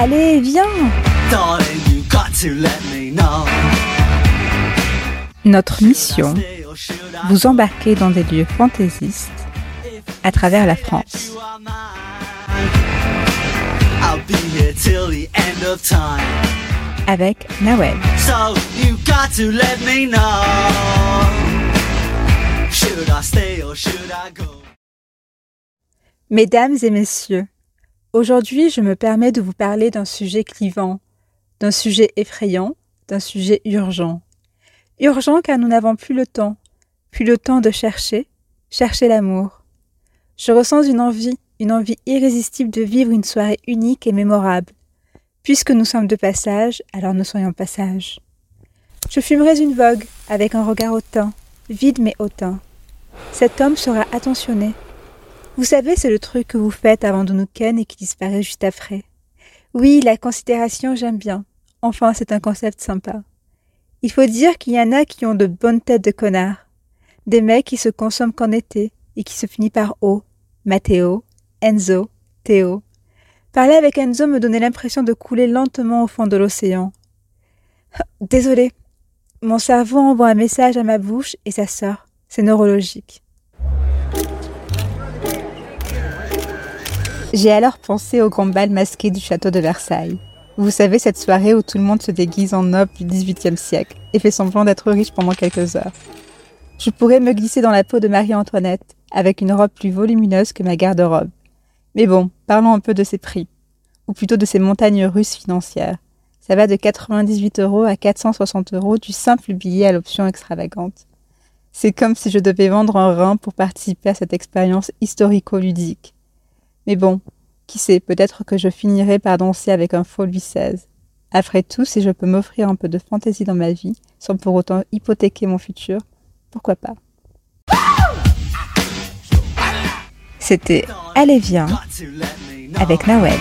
Allez, viens. Notre mission, vous embarquer dans des lieux fantaisistes à travers la France. Avec Nawel. Mesdames et messieurs, aujourd'hui je me permets de vous parler d'un sujet clivant, d'un sujet effrayant, d'un sujet urgent. Urgent car nous n'avons plus le temps, plus le temps de chercher, chercher l'amour. Je ressens une envie, une envie irrésistible de vivre une soirée unique et mémorable. Puisque nous sommes de passage, alors nous soyons passage. Je fumerai une vogue avec un regard hautain, vide mais hautain. Cet homme sera attentionné. Vous savez, c'est le truc que vous faites avant de nous ken et qui disparaît juste après. Oui, la considération, j'aime bien. Enfin, c'est un concept sympa. Il faut dire qu'il y en a qui ont de bonnes têtes de connards. Des mecs qui se consomment qu'en été et qui se finit par O. Matteo, Enzo, Théo. Parler avec Enzo me donnait l'impression de couler lentement au fond de l'océan. Désolé. Mon cerveau envoie un message à ma bouche et ça sort. C'est neurologique. J'ai alors pensé au grand bal masqué du château de Versailles. Vous savez, cette soirée où tout le monde se déguise en noble du XVIIIe siècle et fait semblant d'être riche pendant quelques heures. Je pourrais me glisser dans la peau de Marie-Antoinette, avec une robe plus volumineuse que ma garde-robe. Mais bon, parlons un peu de ses prix, ou plutôt de ces montagnes russes financières. Ça va de 98 euros à 460 euros du simple billet à l'option extravagante. C'est comme si je devais vendre un rein pour participer à cette expérience historico-ludique. Mais bon, qui sait, peut-être que je finirai par danser avec un faux Louis XVI. Après tout, si je peux m'offrir un peu de fantaisie dans ma vie, sans pour autant hypothéquer mon futur, pourquoi pas? C'était Allez viens avec Nawel.